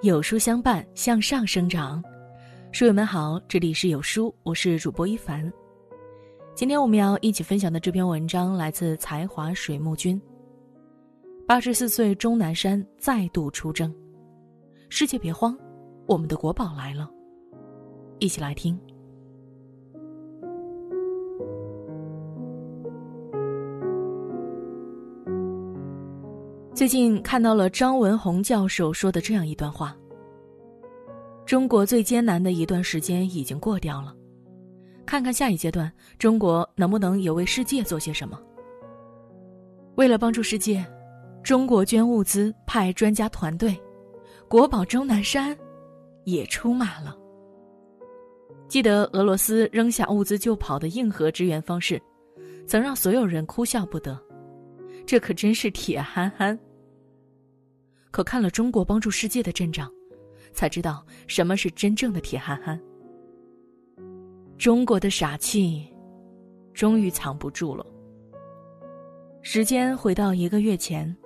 有书相伴，向上生长。书友们好，这里是有书，我是主播一凡。今天我们要一起分享的这篇文章来自才华水木君。八十四岁钟南山再度出征，世界别慌，我们的国宝来了，一起来听。最近看到了张文宏教授说的这样一段话：中国最艰难的一段时间已经过掉了，看看下一阶段，中国能不能也为世界做些什么？为了帮助世界，中国捐物资，派专家团队，国宝钟南山也出马了。记得俄罗斯扔下物资就跑的硬核支援方式，曾让所有人哭笑不得。这可真是铁憨憨。可看了中国帮助世界的阵仗，才知道什么是真正的铁憨憨。中国的傻气，终于藏不住了。时间回到一个月前，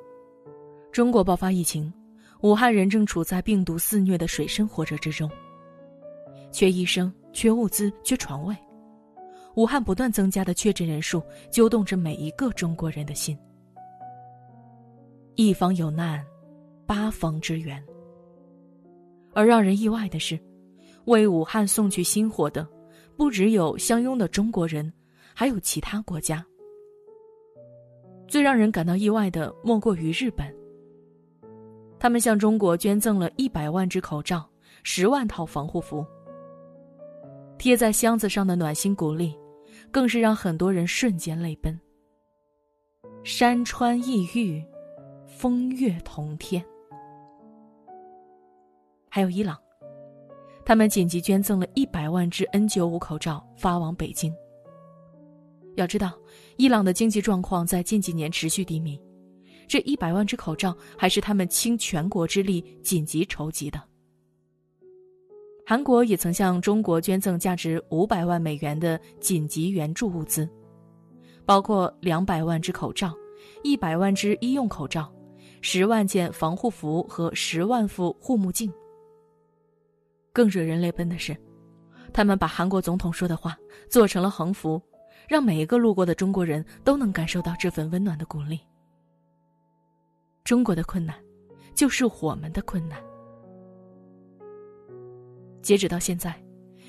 中国爆发疫情，武汉人正处在病毒肆虐的水深火热之中，缺医生、缺物资、缺床位，武汉不断增加的确诊人数揪动着每一个中国人的心。一方有难。八方支援，而让人意外的是，为武汉送去星火的，不只有相拥的中国人，还有其他国家。最让人感到意外的，莫过于日本。他们向中国捐赠了一百万只口罩、十万套防护服，贴在箱子上的暖心鼓励，更是让很多人瞬间泪奔。山川异域，风月同天。还有伊朗，他们紧急捐赠了一百万只 N95 口罩发往北京。要知道，伊朗的经济状况在近几年持续低迷，这一百万只口罩还是他们倾全国之力紧急筹集的。韩国也曾向中国捐赠价值五百万美元的紧急援助物资，包括两百万只口罩、一百万只医用口罩、十万件防护服和十万副护目镜。更惹人泪奔的是，他们把韩国总统说的话做成了横幅，让每一个路过的中国人都能感受到这份温暖的鼓励。中国的困难，就是我们的困难。截止到现在，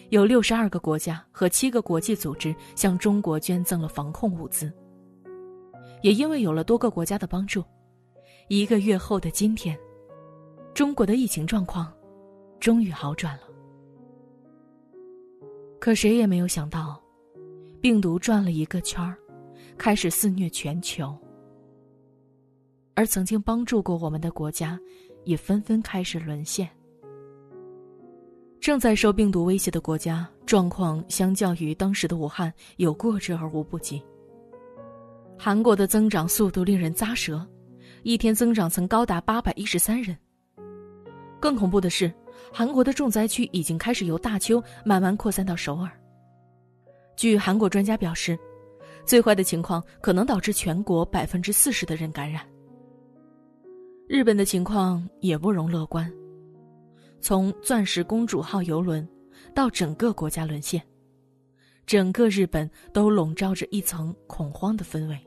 有六十二个国家和七个国际组织向中国捐赠了防控物资。也因为有了多个国家的帮助，一个月后的今天，中国的疫情状况。终于好转了，可谁也没有想到，病毒转了一个圈儿，开始肆虐全球。而曾经帮助过我们的国家，也纷纷开始沦陷。正在受病毒威胁的国家，状况相较于当时的武汉有过之而无不及。韩国的增长速度令人咂舌，一天增长曾高达八百一十三人。更恐怖的是。韩国的重灾区已经开始由大邱慢慢扩散到首尔。据韩国专家表示，最坏的情况可能导致全国百分之四十的人感染。日本的情况也不容乐观，从“钻石公主号”游轮到整个国家沦陷，整个日本都笼罩着一层恐慌的氛围。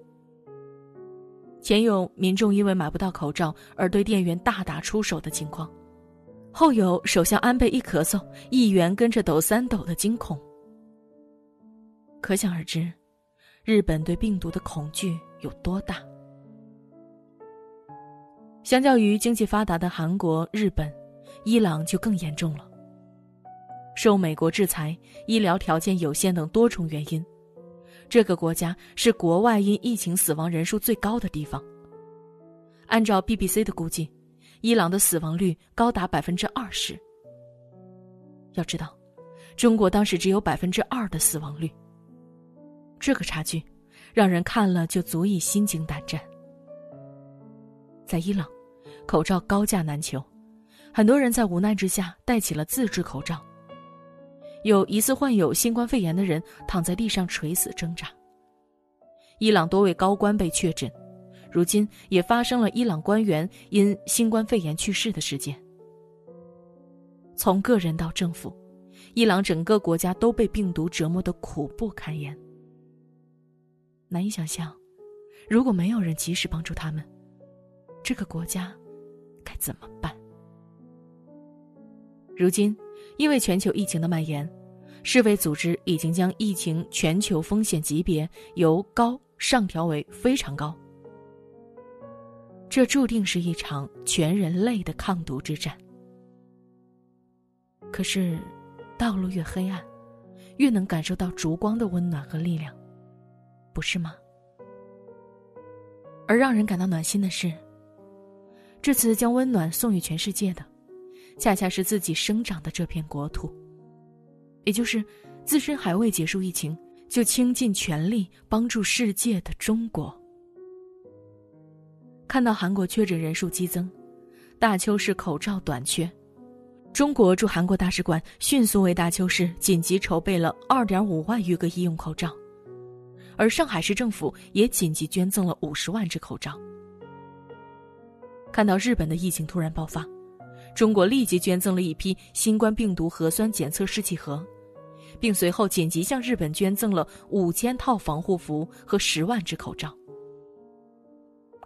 前有民众因为买不到口罩而对店员大打出手的情况。后有首相安倍一咳嗽，议员跟着抖三抖的惊恐。可想而知，日本对病毒的恐惧有多大。相较于经济发达的韩国、日本，伊朗就更严重了。受美国制裁、医疗条件有限等多重原因，这个国家是国外因疫情死亡人数最高的地方。按照 BBC 的估计。伊朗的死亡率高达百分之二十。要知道，中国当时只有百分之二的死亡率。这个差距，让人看了就足以心惊胆战。在伊朗，口罩高价难求，很多人在无奈之下戴起了自制口罩。有疑似患有新冠肺炎的人躺在地上垂死挣扎。伊朗多位高官被确诊。如今也发生了伊朗官员因新冠肺炎去世的事件。从个人到政府，伊朗整个国家都被病毒折磨的苦不堪言。难以想象，如果没有人及时帮助他们，这个国家该怎么办？如今，因为全球疫情的蔓延，世卫组织已经将疫情全球风险级别由高上调为非常高。这注定是一场全人类的抗毒之战。可是，道路越黑暗，越能感受到烛光的温暖和力量，不是吗？而让人感到暖心的是，这次将温暖送予全世界的。恰恰是自己生长的这片国土，也就是自身还未结束疫情，就倾尽全力帮助世界的中国。看到韩国确诊人数激增，大邱市口罩短缺，中国驻韩国大使馆迅速为大邱市紧急筹备了二点五万余个医用口罩，而上海市政府也紧急捐赠了五十万只口罩。看到日本的疫情突然爆发。中国立即捐赠了一批新冠病毒核酸检测试剂盒，并随后紧急向日本捐赠了五千套防护服和十万只口罩。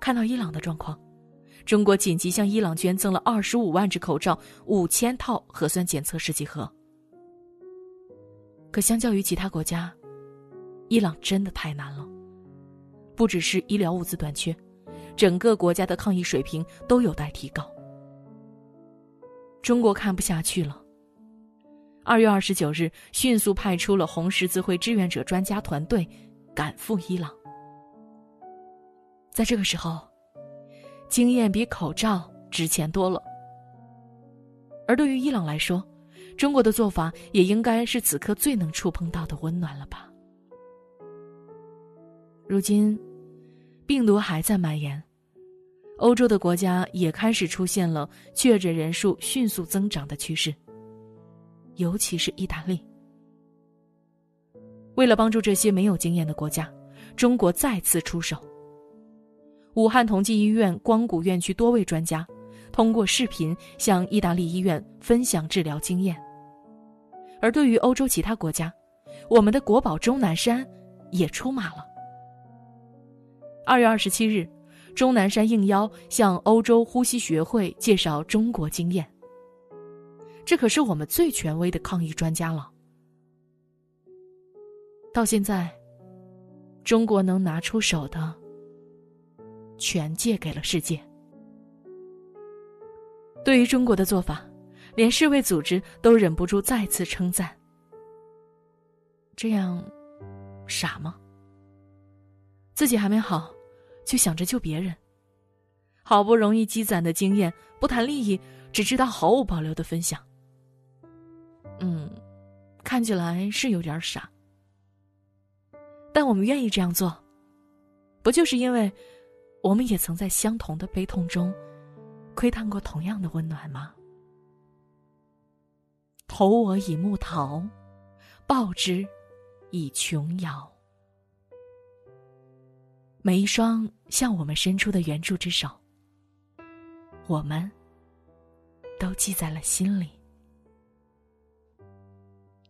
看到伊朗的状况，中国紧急向伊朗捐赠了二十五万只口罩、五千套核酸检测试剂盒。可相较于其他国家，伊朗真的太难了，不只是医疗物资短缺，整个国家的抗疫水平都有待提高。中国看不下去了。二月二十九日，迅速派出了红十字会志愿者专家团队，赶赴伊朗。在这个时候，经验比口罩值钱多了。而对于伊朗来说，中国的做法也应该是此刻最能触碰到的温暖了吧？如今，病毒还在蔓延。欧洲的国家也开始出现了确诊人数迅速增长的趋势，尤其是意大利。为了帮助这些没有经验的国家，中国再次出手。武汉同济医院光谷院区多位专家通过视频向意大利医院分享治疗经验。而对于欧洲其他国家，我们的国宝钟南山也出马了。二月二十七日。钟南山应邀向欧洲呼吸学会介绍中国经验。这可是我们最权威的抗疫专家了。到现在，中国能拿出手的，全借给了世界。对于中国的做法，连世卫组织都忍不住再次称赞。这样，傻吗？自己还没好。就想着救别人，好不容易积攒的经验，不谈利益，只知道毫无保留的分享。嗯，看起来是有点傻，但我们愿意这样做，不就是因为，我们也曾在相同的悲痛中，窥探过同样的温暖吗？投我以木桃，报之以琼瑶。每一双向我们伸出的援助之手，我们都记在了心里。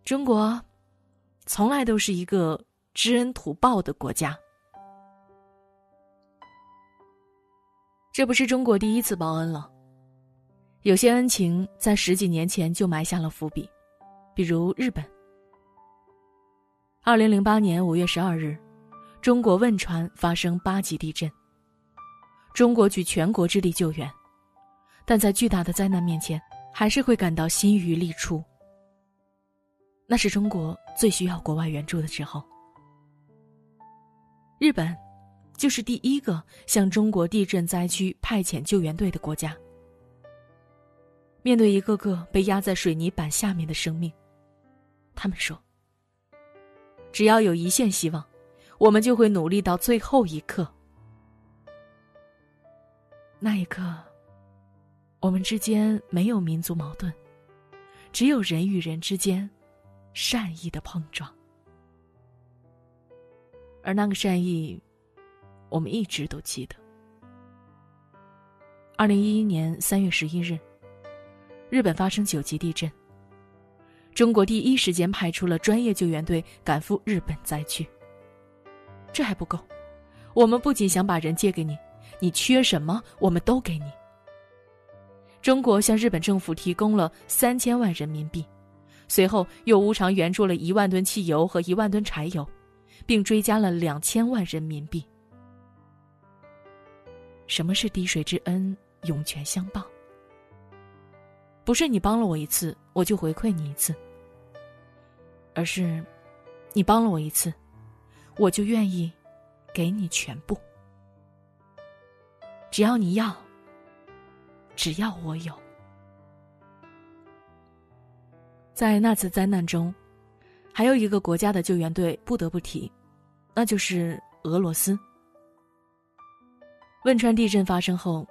中国从来都是一个知恩图报的国家，这不是中国第一次报恩了。有些恩情在十几年前就埋下了伏笔，比如日本。二零零八年五月十二日。中国汶川发生八级地震，中国举全国之力救援，但在巨大的灾难面前，还是会感到心余力出。那是中国最需要国外援助的时候。日本，就是第一个向中国地震灾区派遣救援队的国家。面对一个个被压在水泥板下面的生命，他们说：“只要有一线希望。”我们就会努力到最后一刻。那一刻，我们之间没有民族矛盾，只有人与人之间善意的碰撞。而那个善意，我们一直都记得。二零一一年三月十一日，日本发生九级地震，中国第一时间派出了专业救援队赶赴日本灾区。这还不够，我们不仅想把人借给你，你缺什么我们都给你。中国向日本政府提供了三千万人民币，随后又无偿援助了一万吨汽油和一万吨柴油，并追加了两千万人民币。什么是滴水之恩，涌泉相报？不是你帮了我一次，我就回馈你一次，而是你帮了我一次，我就愿意给你全部，只要你要。只要我有，在那次灾难中，还有一个国家的救援队不得不提，那就是俄罗斯。汶川地震发生后，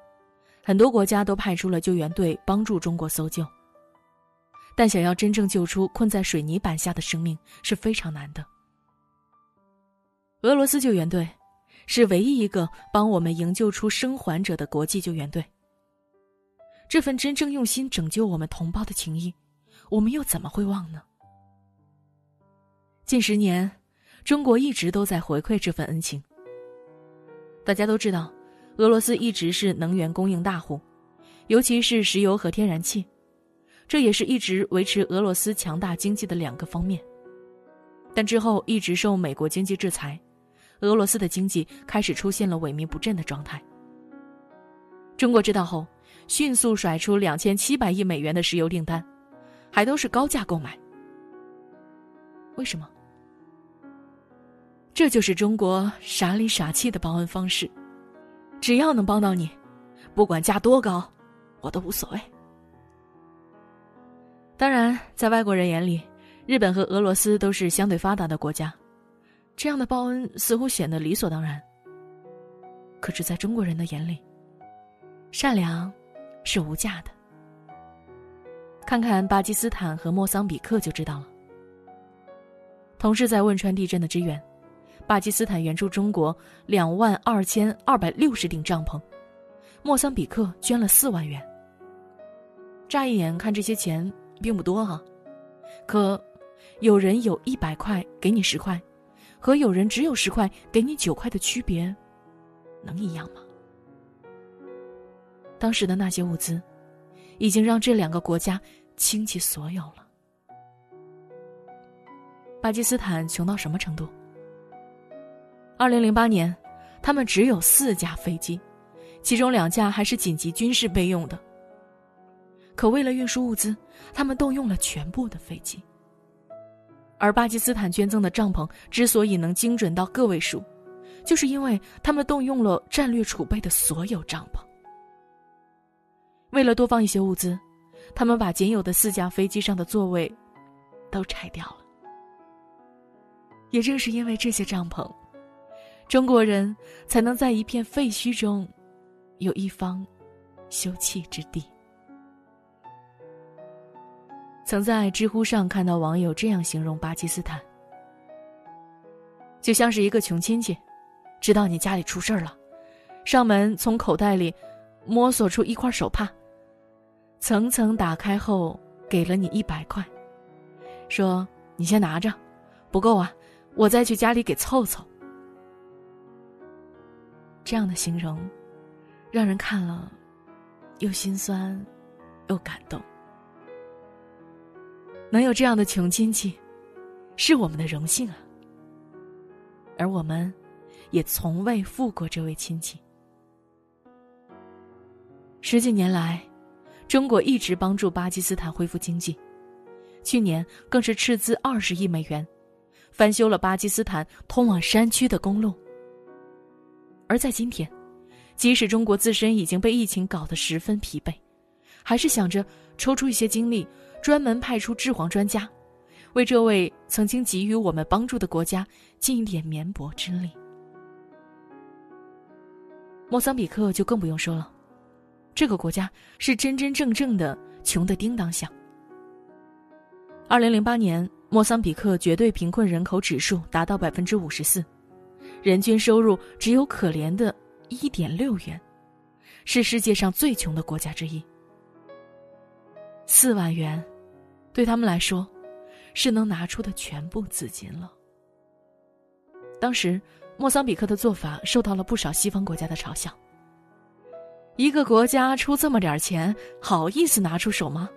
很多国家都派出了救援队帮助中国搜救，但想要真正救出困在水泥板下的生命是非常难的。俄罗斯救援队是唯一一个帮我们营救出生还者的国际救援队。这份真正用心拯救我们同胞的情谊，我们又怎么会忘呢？近十年，中国一直都在回馈这份恩情。大家都知道，俄罗斯一直是能源供应大户，尤其是石油和天然气，这也是一直维持俄罗斯强大经济的两个方面。但之后一直受美国经济制裁，俄罗斯的经济开始出现了萎靡不振的状态。中国知道后。迅速甩出两千七百亿美元的石油订单，还都是高价购买。为什么？这就是中国傻里傻气的报恩方式。只要能帮到你，不管价多高，我都无所谓。当然，在外国人眼里，日本和俄罗斯都是相对发达的国家，这样的报恩似乎显得理所当然。可是，在中国人的眼里，善良。是无价的。看看巴基斯坦和莫桑比克就知道了。同事在汶川地震的支援，巴基斯坦援助中国两万二千二百六十顶帐篷，莫桑比克捐了四万元。乍一眼看这些钱并不多哈，可有人有一百块给你十块，和有人只有十块给你九块的区别，能一样吗？当时的那些物资，已经让这两个国家倾其所有了。巴基斯坦穷到什么程度？二零零八年，他们只有四架飞机，其中两架还是紧急军事备用的。可为了运输物资，他们动用了全部的飞机。而巴基斯坦捐赠的帐篷之所以能精准到个位数，就是因为他们动用了战略储备的所有帐篷。为了多放一些物资，他们把仅有的四架飞机上的座位都拆掉了。也正是因为这些帐篷，中国人才能在一片废墟中有一方休憩之地。曾在知乎上看到网友这样形容巴基斯坦：就像是一个穷亲戚，知道你家里出事儿了，上门从口袋里摸索出一块手帕。层层打开后，给了你一百块，说：“你先拿着，不够啊，我再去家里给凑凑。”这样的形容，让人看了又心酸又感动。能有这样的穷亲戚，是我们的荣幸啊。而我们，也从未负过这位亲戚。十几年来。中国一直帮助巴基斯坦恢复经济，去年更是斥资二十亿美元，翻修了巴基斯坦通往山区的公路。而在今天，即使中国自身已经被疫情搞得十分疲惫，还是想着抽出一些精力，专门派出治蝗专家，为这位曾经给予我们帮助的国家尽一点绵薄之力。莫桑比克就更不用说了。这个国家是真真正正的穷得叮当响。二零零八年，莫桑比克绝对贫困人口指数达到百分之五十四，人均收入只有可怜的一点六元，是世界上最穷的国家之一。四万元，对他们来说，是能拿出的全部资金了。当时，莫桑比克的做法受到了不少西方国家的嘲笑。一个国家出这么点钱，好意思拿出手吗？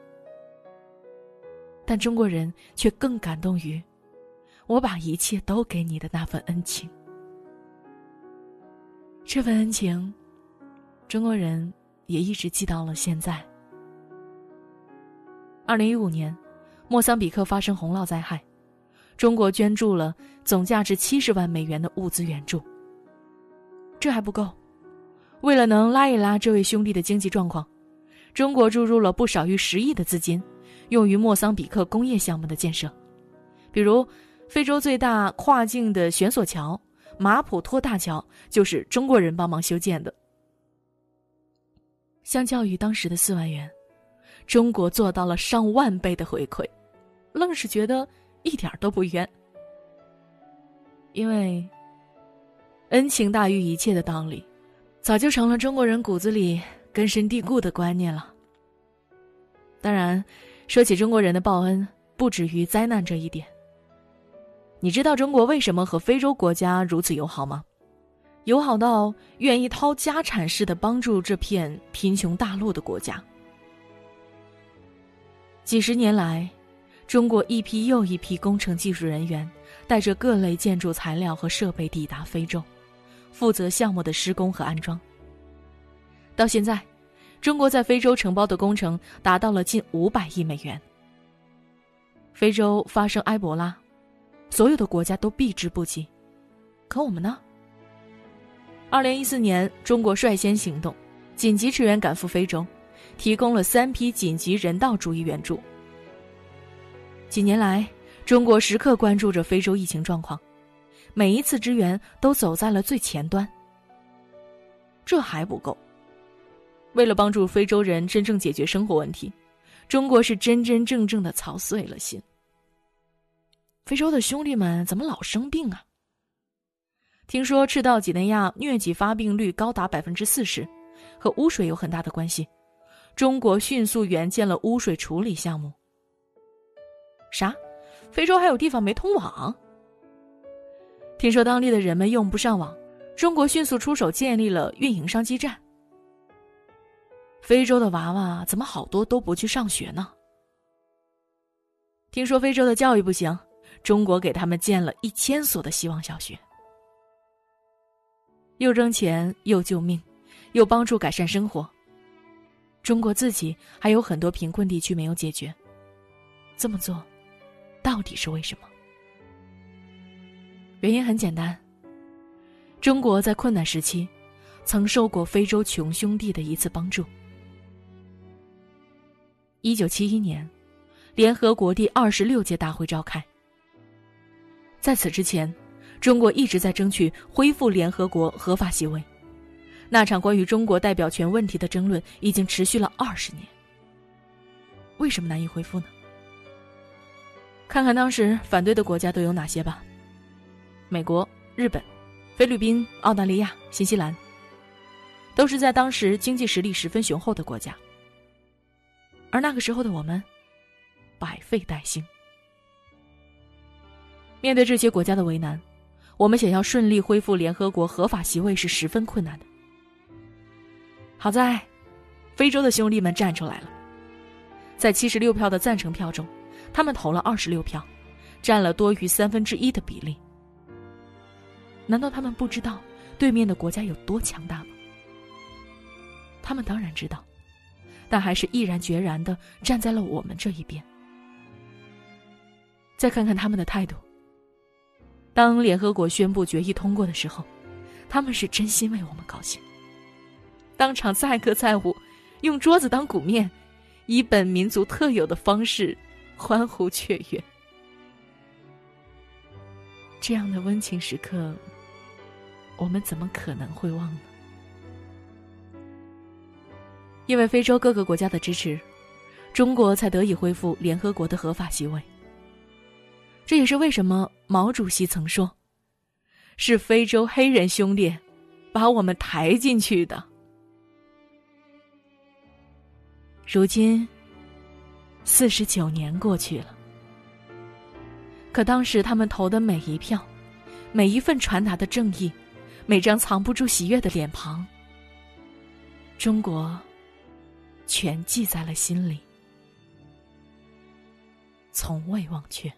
但中国人却更感动于，我把一切都给你的那份恩情。这份恩情，中国人也一直记到了现在。二零一五年，莫桑比克发生洪涝灾害，中国捐助了总价值七十万美元的物资援助。这还不够。为了能拉一拉这位兄弟的经济状况，中国注入了不少于十亿的资金，用于莫桑比克工业项目的建设，比如非洲最大跨境的悬索桥马普托大桥就是中国人帮忙修建的。相较于当时的四万元，中国做到了上万倍的回馈，愣是觉得一点都不冤。因为恩情大于一切的道理。早就成了中国人骨子里根深蒂固的观念了。当然，说起中国人的报恩，不止于灾难这一点。你知道中国为什么和非洲国家如此友好吗？友好到愿意掏家产似的帮助这片贫穷大陆的国家。几十年来，中国一批又一批工程技术人员带着各类建筑材料和设备抵达非洲。负责项目的施工和安装。到现在，中国在非洲承包的工程达到了近五百亿美元。非洲发生埃博拉，所有的国家都避之不及，可我们呢？二零一四年，中国率先行动，紧急驰援赶赴非洲，提供了三批紧急人道主义援助。几年来，中国时刻关注着非洲疫情状况。每一次支援都走在了最前端。这还不够。为了帮助非洲人真正解决生活问题，中国是真真正正的操碎了心。非洲的兄弟们怎么老生病啊？听说赤道几内亚疟疾发病率高达百分之四十，和污水有很大的关系。中国迅速援建了污水处理项目。啥？非洲还有地方没通网？听说当地的人们用不上网，中国迅速出手建立了运营商基站。非洲的娃娃怎么好多都不去上学呢？听说非洲的教育不行，中国给他们建了一千所的希望小学。又扔钱，又救命，又帮助改善生活。中国自己还有很多贫困地区没有解决，这么做，到底是为什么？原因很简单。中国在困难时期，曾受过非洲穷兄弟的一次帮助。一九七一年，联合国第二十六届大会召开。在此之前，中国一直在争取恢复联合国合法席位。那场关于中国代表权问题的争论已经持续了二十年。为什么难以恢复呢？看看当时反对的国家都有哪些吧。美国、日本、菲律宾、澳大利亚、新西兰，都是在当时经济实力十分雄厚的国家。而那个时候的我们，百废待兴。面对这些国家的为难，我们想要顺利恢复联合国合法席位是十分困难的。好在，非洲的兄弟们站出来了，在七十六票的赞成票中，他们投了二十六票，占了多于三分之一的比例。难道他们不知道对面的国家有多强大吗？他们当然知道，但还是毅然决然的站在了我们这一边。再看看他们的态度。当联合国宣布决议通过的时候，他们是真心为我们高兴，当场载歌载舞，用桌子当鼓面，以本民族特有的方式欢呼雀跃。这样的温情时刻。我们怎么可能会忘呢？因为非洲各个国家的支持，中国才得以恢复联合国的合法席位。这也是为什么毛主席曾说：“是非洲黑人兄弟把我们抬进去的。”如今，四十九年过去了，可当时他们投的每一票，每一份传达的正义，每张藏不住喜悦的脸庞，中国全记在了心里，从未忘却。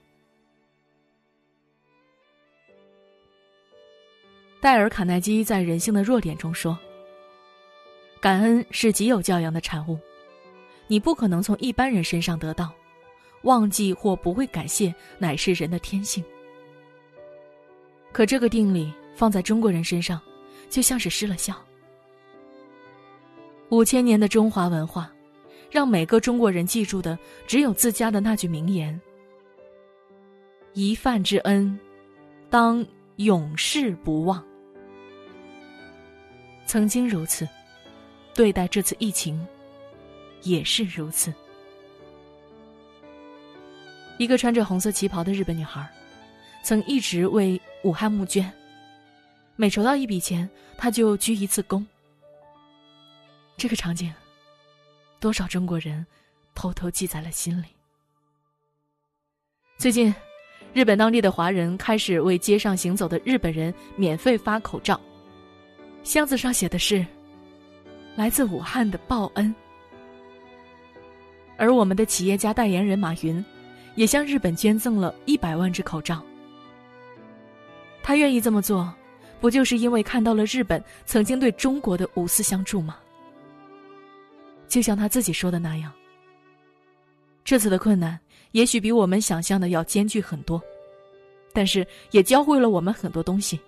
戴尔·卡耐基在《人性的弱点》中说：“感恩是极有教养的产物，你不可能从一般人身上得到。忘记或不会感谢，乃是人的天性。可这个定理放在中国人身上，就像是失了效。五千年的中华文化，让每个中国人记住的只有自家的那句名言：‘一饭之恩，当永世不忘。’”曾经如此，对待这次疫情，也是如此。一个穿着红色旗袍的日本女孩，曾一直为武汉募捐，每筹到一笔钱，她就鞠一次躬。这个场景，多少中国人偷偷记在了心里。最近，日本当地的华人开始为街上行走的日本人免费发口罩。箱子上写的是“来自武汉的报恩”，而我们的企业家代言人马云，也向日本捐赠了一百万只口罩。他愿意这么做，不就是因为看到了日本曾经对中国的无私相助吗？就像他自己说的那样，这次的困难也许比我们想象的要艰巨很多，但是也教会了我们很多东西。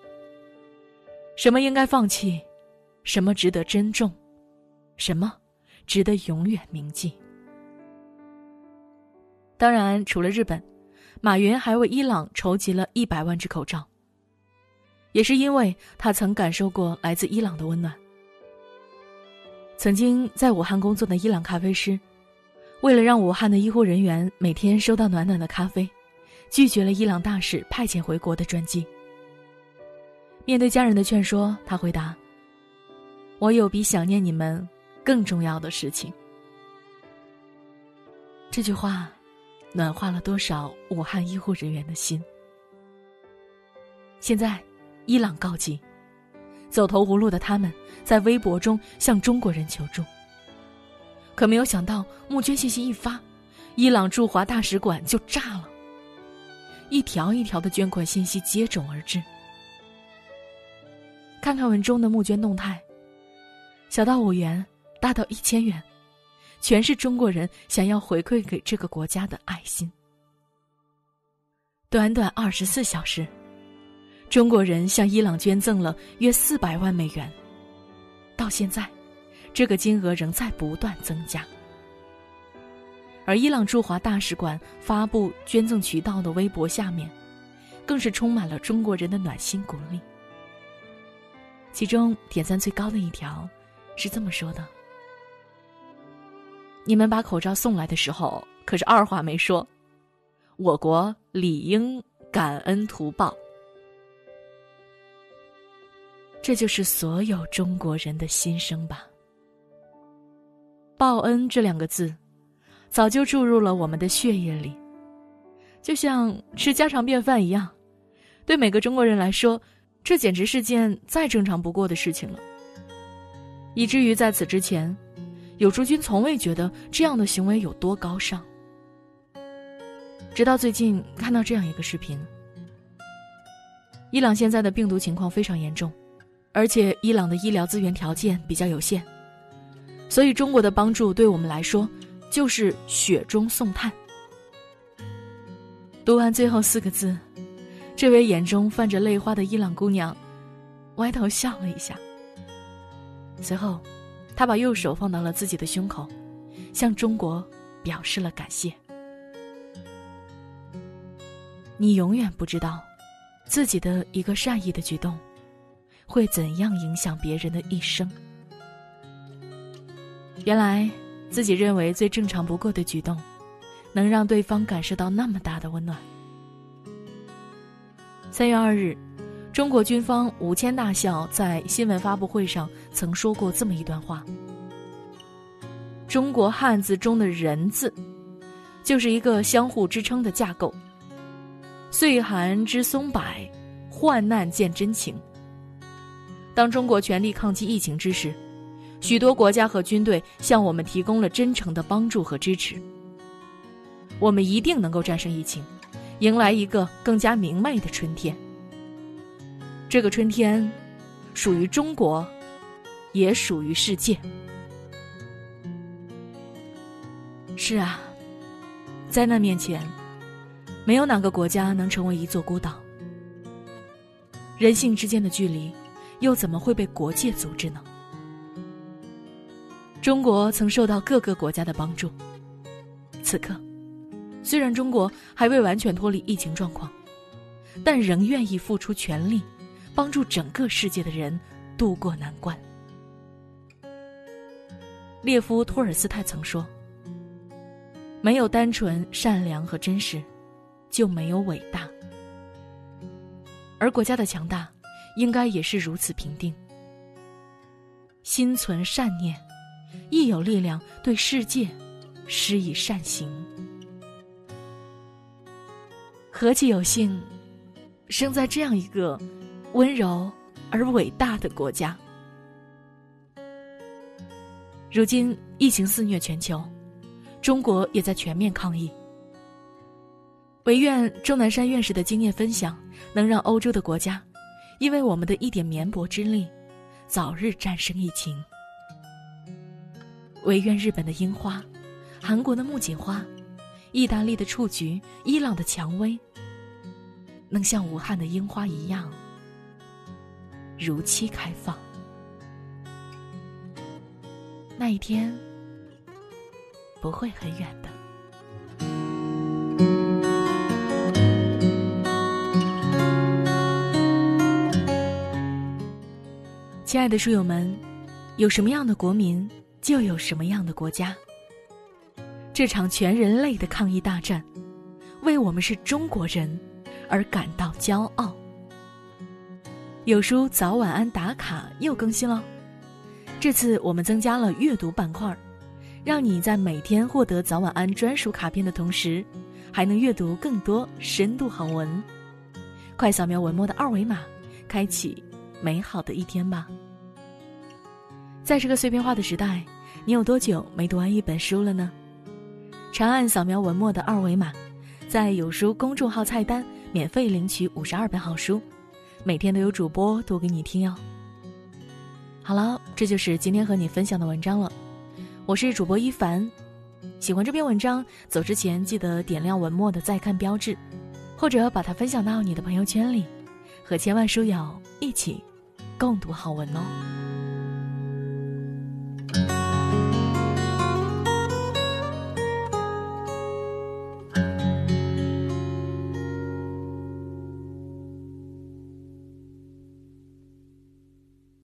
什么应该放弃，什么值得珍重，什么值得永远铭记。当然，除了日本，马云还为伊朗筹集了一百万只口罩。也是因为他曾感受过来自伊朗的温暖。曾经在武汉工作的伊朗咖啡师，为了让武汉的医护人员每天收到暖暖的咖啡，拒绝了伊朗大使派遣回国的专机。面对家人的劝说，他回答：“我有比想念你们更重要的事情。”这句话，暖化了多少武汉医护人员的心。现在，伊朗告急，走投无路的他们在微博中向中国人求助。可没有想到，募捐信息一发，伊朗驻华大使馆就炸了，一条一条的捐款信息接踵而至。看看文中的募捐动态，小到五元，大到一千元，全是中国人想要回馈给这个国家的爱心。短短二十四小时，中国人向伊朗捐赠了约四百万美元。到现在，这个金额仍在不断增加。而伊朗驻华大使馆发布捐赠渠道的微博下面，更是充满了中国人的暖心鼓励。其中点赞最高的一条，是这么说的：“你们把口罩送来的时候，可是二话没说，我国理应感恩图报。”这就是所有中国人的心声吧。报恩这两个字，早就注入了我们的血液里，就像吃家常便饭一样，对每个中国人来说。这简直是件再正常不过的事情了，以至于在此之前，有书君从未觉得这样的行为有多高尚。直到最近看到这样一个视频：伊朗现在的病毒情况非常严重，而且伊朗的医疗资源条件比较有限，所以中国的帮助对我们来说就是雪中送炭。读完最后四个字。这位眼中泛着泪花的伊朗姑娘，歪头笑了一下。随后，她把右手放到了自己的胸口，向中国表示了感谢。你永远不知道，自己的一个善意的举动，会怎样影响别人的一生。原来，自己认为最正常不过的举动，能让对方感受到那么大的温暖。三月二日，中国军方五千大校在新闻发布会上曾说过这么一段话：“中国汉字中的人字，就是一个相互支撑的架构。岁寒知松柏，患难见真情。当中国全力抗击疫情之时，许多国家和军队向我们提供了真诚的帮助和支持。我们一定能够战胜疫情，迎来一个更加明媚的春天。这个春天，属于中国，也属于世界。是啊，灾难面前，没有哪个国家能成为一座孤岛。人性之间的距离。又怎么会被国界阻止呢？中国曾受到各个国家的帮助。此刻，虽然中国还未完全脱离疫情状况，但仍愿意付出全力，帮助整个世界的人渡过难关。列夫·托尔斯泰曾说：“没有单纯、善良和真实，就没有伟大。”而国家的强大。应该也是如此平定。心存善念，亦有力量对世界施以善行。何其有幸，生在这样一个温柔而伟大的国家。如今疫情肆虐全球，中国也在全面抗疫。唯愿钟南山院士的经验分享，能让欧洲的国家。因为我们的一点绵薄之力，早日战胜疫情。唯愿日本的樱花、韩国的木槿花、意大利的雏菊、伊朗的蔷薇，能像武汉的樱花一样，如期开放。那一天，不会很远的。亲爱的书友们，有什么样的国民，就有什么样的国家。这场全人类的抗疫大战，为我们是中国人而感到骄傲。有书早晚安打卡又更新了，这次我们增加了阅读板块，让你在每天获得早晚安专属卡片的同时，还能阅读更多深度好文。快扫描文末的二维码，开启美好的一天吧。在这个碎片化的时代，你有多久没读完一本书了呢？长按扫描文末的二维码，在有书公众号菜单免费领取五十二本好书，每天都有主播读给你听哟。好了，这就是今天和你分享的文章了。我是主播一凡，喜欢这篇文章，走之前记得点亮文末的再看标志，或者把它分享到你的朋友圈里，和千万书友一起共读好文哦。